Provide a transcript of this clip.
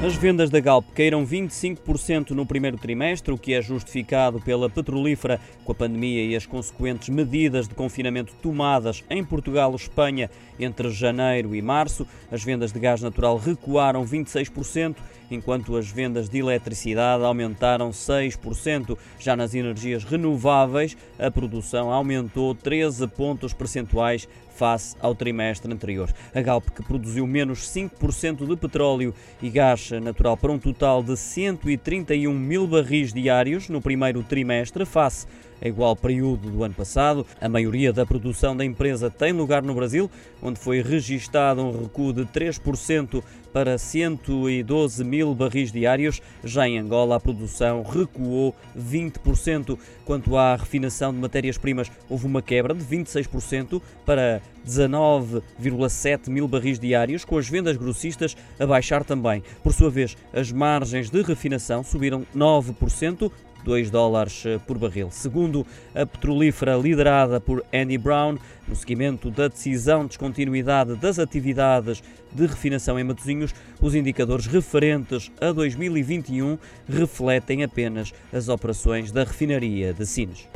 As vendas da Galp caíram 25% no primeiro trimestre, o que é justificado pela petrolífera com a pandemia e as consequentes medidas de confinamento tomadas em Portugal e Espanha entre janeiro e março. As vendas de gás natural recuaram 26%, enquanto as vendas de eletricidade aumentaram 6%. Já nas energias renováveis, a produção aumentou 13 pontos percentuais face ao trimestre anterior. A Galp, que produziu menos 5% de petróleo e gás natural para um total de 131 mil barris diários no primeiro trimestre, face a igual período do ano passado. A maioria da produção da empresa tem lugar no Brasil, onde foi registado um recuo de 3% para 112 mil barris diários. Já em Angola, a produção recuou 20%. Quanto à refinação de matérias-primas, houve uma quebra de 26% para 19,7 mil barris diários, com as vendas grossistas a baixar também. Por sua vez, as margens de refinação subiram 9%, 2 dólares eh, por barril. Segundo a petrolífera liderada por Andy Brown, no seguimento da decisão de descontinuidade das atividades de refinação em Matosinhos, os indicadores referentes a 2021 refletem apenas as operações da refinaria de Sines.